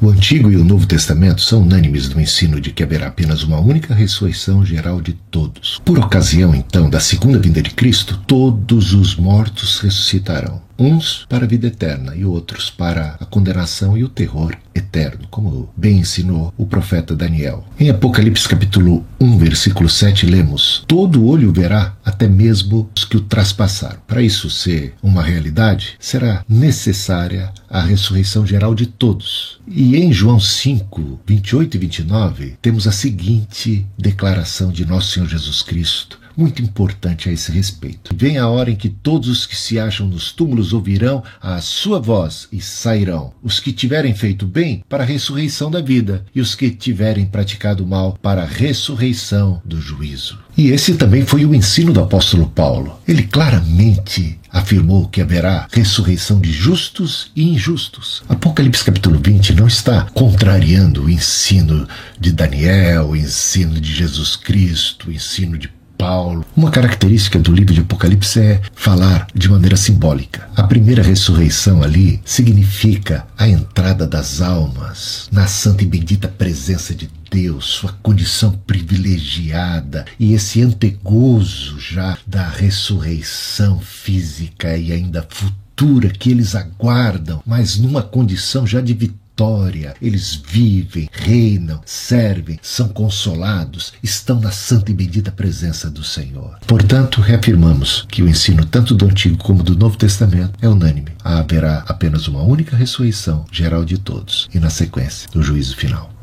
O Antigo e o Novo Testamento são unânimes no ensino de que haverá apenas uma única ressurreição geral de todos. Por ocasião, então, da segunda vinda de Cristo, todos os mortos ressuscitarão uns para a vida eterna e outros para a condenação e o terror eterno, como bem ensinou o profeta Daniel. Em Apocalipse capítulo 1, versículo 7, lemos: Todo olho verá, até mesmo os que o traspassaram. Para isso ser uma realidade, será necessária a ressurreição geral de todos. E em João 5, 28 e 29, temos a seguinte declaração de nosso Senhor Jesus Cristo muito importante a esse respeito. Vem a hora em que todos os que se acham nos túmulos ouvirão a sua voz e sairão. Os que tiverem feito bem para a ressurreição da vida, e os que tiverem praticado mal para a ressurreição do juízo. E esse também foi o ensino do apóstolo Paulo. Ele claramente afirmou que haverá ressurreição de justos e injustos. Apocalipse capítulo 20 não está contrariando o ensino de Daniel, o ensino de Jesus Cristo, o ensino de Paulo. Uma característica do livro de Apocalipse é falar de maneira simbólica. A primeira ressurreição ali significa a entrada das almas na santa e bendita presença de Deus, sua condição privilegiada e esse antegozo já da ressurreição física e ainda futura que eles aguardam, mas numa condição já de vitória vitória. Eles vivem, reinam, servem, são consolados, estão na santa e bendita presença do Senhor. Portanto, reafirmamos que o ensino tanto do Antigo como do Novo Testamento é unânime. Haverá apenas uma única ressurreição geral de todos e, na sequência, o juízo final.